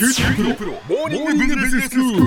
九州大学モーニングビジネススクール。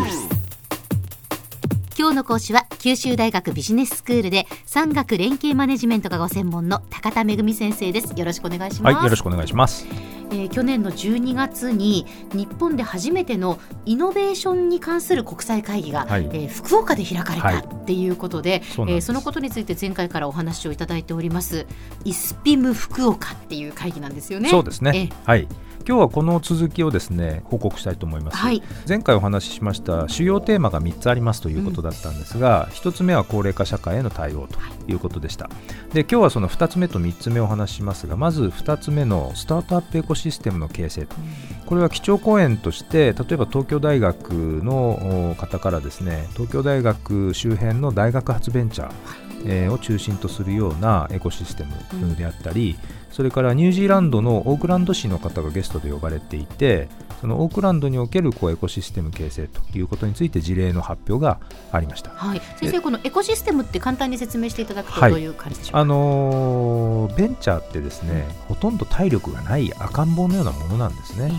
今日の講師は九州大学ビジネススクールで産学連携マネジメントがご専門の高田恵先生ですよろしくお願いします、はい、よろしくお願いします。えー去年の12月に日本で初めてのイノベーションに関する国際会議が、はいえー福岡で開かれはいたっていうことで、そうなんですえーそのことについて前回からお話をいただいておりますイスピム福岡っていう会議なんですよね。そうですねえ。はい。今日はこの続きをですね報告したいと思います。はい。前回お話ししました主要テーマが3つありますということだったんですが、1つ目は高齢化社会への対応ということでした。で今日はその2つ目と3つ目をお話ししますがまず2つ目のスタートアップエコシステムの形成と。これは基調講演として例えば東京大学のお方からですね東京大学周辺の大学発ベンチャー、えーを中心とするようなエコシステムであったり、それからニュージーランドのオークランド市の方がゲストで呼ばれていてそのオークランドにおけるこうエコシステム形成ということについて事例の発表がありました。はい、先生このエコシステムって簡単に説明していただくとはい。どういう感じでしょうか、あのーベンチャーってですね、ほとんど体力がない赤ん坊のようなものなんですね。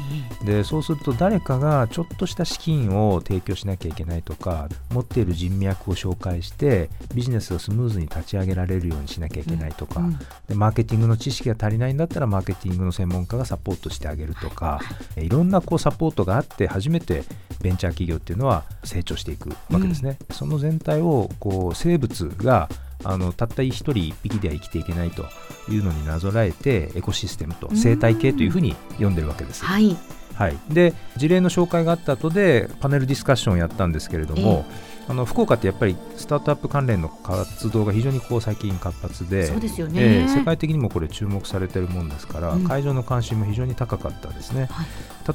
でそうすると誰かがちょっとした資金を提供しなきゃいけないとか持っている人脈を紹介してビジネスをスムーズに立ち上げられるようにしなきゃいけないとか、うんでマーケティングの知識が足りないんだったらマーケティングの専門家がサポートしてあげるとか、い。ろんなこうサポートがあって初めてベンチャー企業っていうのは成長していくわけですね。その全体をこう生物があのたった一人一匹では生きていけないというのになぞらえてエコシステムと生態系というふうに呼んでるわけです。はい、はい、で事例の紹介があった後でパネルディスカッションをやったんですけれども、あの福岡ってやっぱりスタートアップ関連の活動が非常にこう最近活発でそうですよね、えー世界的にもこれ注目されてるもんですから、うん。会場の関心も非常に高かったですね、はい。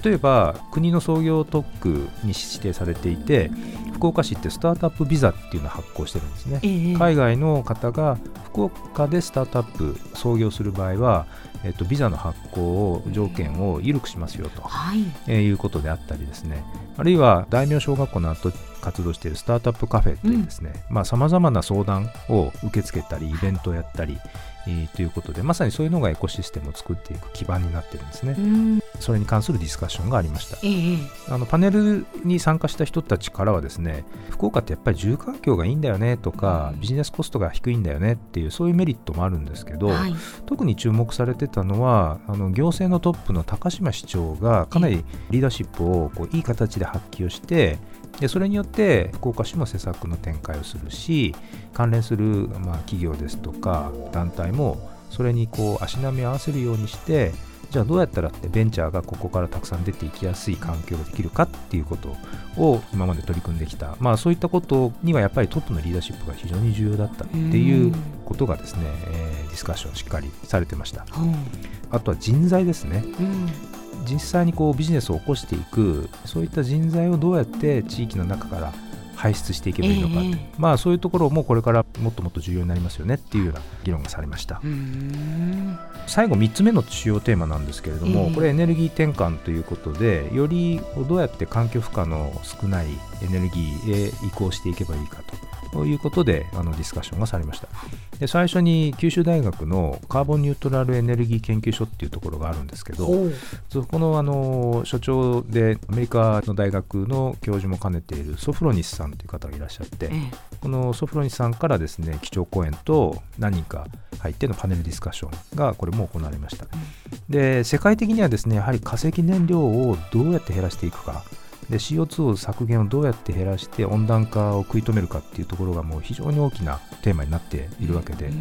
例えば国の創業特区に指定されていて福岡市ってスタートアップビザっていうのを発行してるんですね、ええ。海外の方が福岡でスタートアップ創業する場合は、えっとビザの発行を条件を緩くしますよと、はい。えーいうことであったりですねあるいは大名小学校の後活動しているスタートアップカフェというですねさまざ、まな相談を受け付けたりイベントをやったり、えーということでまさにそういうのがエコシステムを作っていく基盤になってるんですね、うんそれに関するディスカッションがありました。ええ。あのパネルに参加した人たちからはですね福岡ってやっぱり住環境がいいんだよねとかビジネスコストが低いんだよねっていうそういうメリットもあるんですけど、はい。特に注目されてたのはあの行政のトップの高島市長がかなりリーダーシップをこういい形で発揮をしてでそれによって福岡市も施策の展開をするし関連する、まあ、企業ですとか団体もそれにこう足並みを合わせるようにしてじゃあどうやったらってベンチャーがここからたくさん出ていきやすい環境ができるかっていうことを今まで取り組んできた、まあ、そういったことにはやっぱりトップのリーダーシップが非常に重要だったっていうことがですね、えーディスカッションしっかりされてました。ほあとは人材ですね。ううん。実際にこうビジネスを起こしていくそういった人材をどうやって地域の中から輩出していけばいいのかって、ええ。まあそういうところもこれからもっともっと重要になりますよねっていうような議論がされました。うん。最後3つ目の主要テーマなんですけれども、ええ。これエネルギー転換ということでよりどうやって環境負荷の少ないエネルギーへ移行していけばいいかということであのディスカッションがされました。で最初に九州大学のカーボンニュートラルエネルギー研究所っていうところがあるんですけどそこのあの所長でアメリカの大学の教授も兼ねているソフロニスさんという方がいらっしゃって、ええ。このソフロニスさんからですね基調講演と何人か入ってのパネルディスカッションがこれも行われました、で世界的にはですねやはり化石燃料をどうやって減らしていくかで CO2 を削減をどうやって減らして温暖化を食い止めるかっていうところがもう非常に大きなテーマになっているわけで、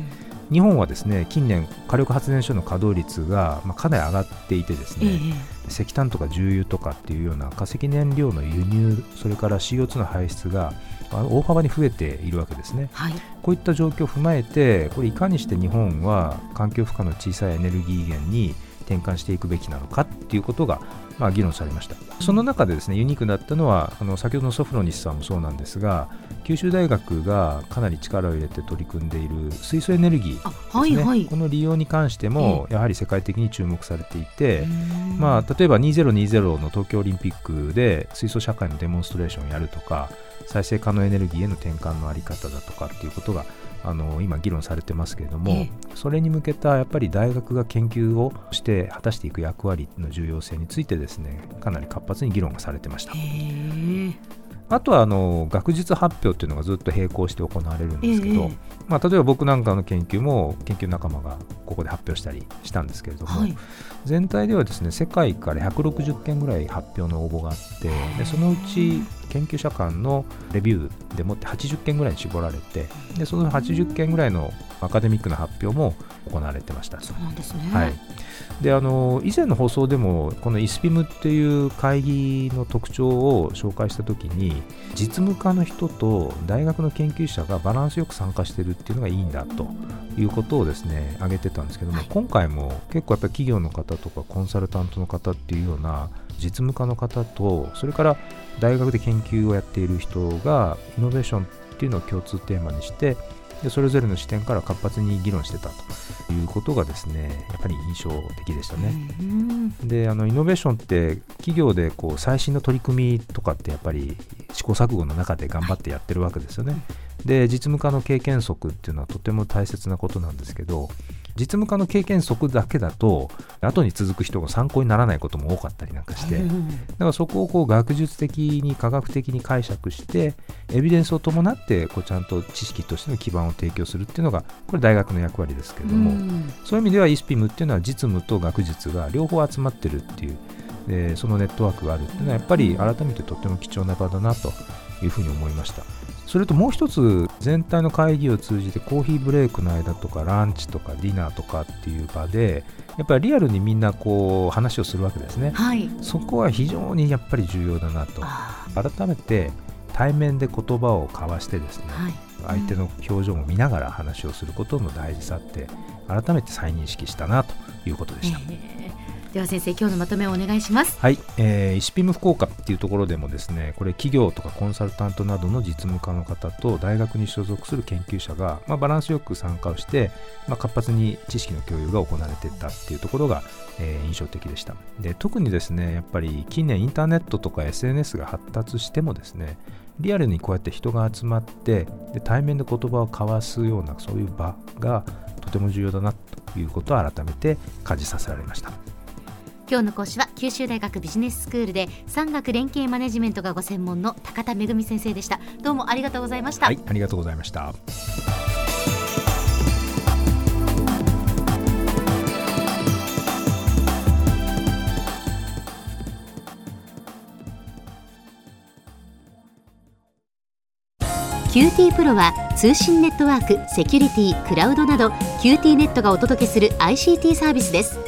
日本はですね近年火力発電所の稼働率がまあかなり上がっていてですええ。ね、石炭とか重油とかっていうような化石燃料の輸入それから CO2 の排出が大幅に増えているわけですね。はい。こういった状況を踏まえてこれいかにして日本は環境負荷の小さいエネルギー源に転換していくべきなのかっていうことが、まあ、議論されました。その中でですねユニークだったのはあの先ほどのソフロニスさんもそうなんですが九州大学がかなり力を入れて取り組んでいる水素エネルギーあですね、はいはい。この利用に関してもやはり世界的に注目されていて、うん。まあ、例えば2020の東京オリンピックで水素社会のデモンストレーションをやるとか再生可能エネルギーへの転換のあり方だとかっていうことがあの今議論されてますけれども、ええ。それに向けたやっぱり大学が研究をして果たしていく役割の重要性についてですねかなり活発に議論がされてました。へえあとはあの学術発表っていうのがずっと並行して行われるんですけど、ええ。まあ、例えば僕なんかの研究も研究仲間がここで発表したりしたんですけれども、はい。全体ではですね世界から160件ぐらい発表の応募があってでそのうち研究者間のレビューでもって80件ぐらいに絞られてでその80件ぐらいのアカデミックな発表も行われてました。そうなんですね。はい、であの以前の放送でもこの ISPIM っていう会議の特徴を紹介した時に実務家の人と大学の研究者がバランスよく参加してるっていうのがいいんだということをですね挙げてたんですけども、はい。今回も結構やっぱり企業の方とかコンサルタントの方っていうような実務家の方とそれから大学で研究をやっている人がイノベーションっていうのを共通テーマにしてでそれぞれの視点から活発に議論してたということがですねやっぱり印象的でしたね。うんであのイノベーションって企業でこう最新の取り組みとかってやっぱり試行錯誤の中で頑張ってやってるわけですよね。で実務家の経験則っていうのはとても大切なことなんですけど実務家の経験則だけだと後に続く人が参考にならないことも多かったりなんかして、だからそこをこう学術的に科学的に解釈してエビデンスを伴ってこうちゃんと知識としての基盤を提供するっていうのがこれ大学の役割ですけれども、うん。そういう意味では ISPIM っていうのは実務と学術が両方集まってるっていうでそのネットワークがあるっていうのはやっぱり改めてとっても貴重な場だなというふうに思いましたそれともう一つ全体の会議を通じてコーヒーブレイクの間とかランチとかディナーとかっていう場でやっぱりリアルにみんなこう話をするわけですね。はい。そこは非常にやっぱり重要だなと。あ改めて対面で言葉を交わしてですね、ーはい。相手の表情も見ながら話をすることの大事さって改めて再認識したなということでした。えーでは先生今日のまとめをお願いします。はい、えー、イシピム福岡っていうところでもですねこれ企業とかコンサルタントなどの実務家の方と大学に所属する研究者が、まあ、バランスよく参加をして、まあ、活発に知識の共有が行われてったっていうところが、えー印象的でした。で特にですねやっぱり近年インターネットとか SNS が発達してもですねリアルにこうやって人が集まってで対面で言葉を交わすようなそういう場がとても重要だなということを改めて感じさせられました。今日の講師は九州大学ビジネススクールで産学連携マネジメントがご専門の高田恵先生でした。どうもありがとうございました、はい、ありがとうございました。キューティープロは通信ネットワーク、セキュリティ、クラウドなど QT ネットがお届けする ICT サービスです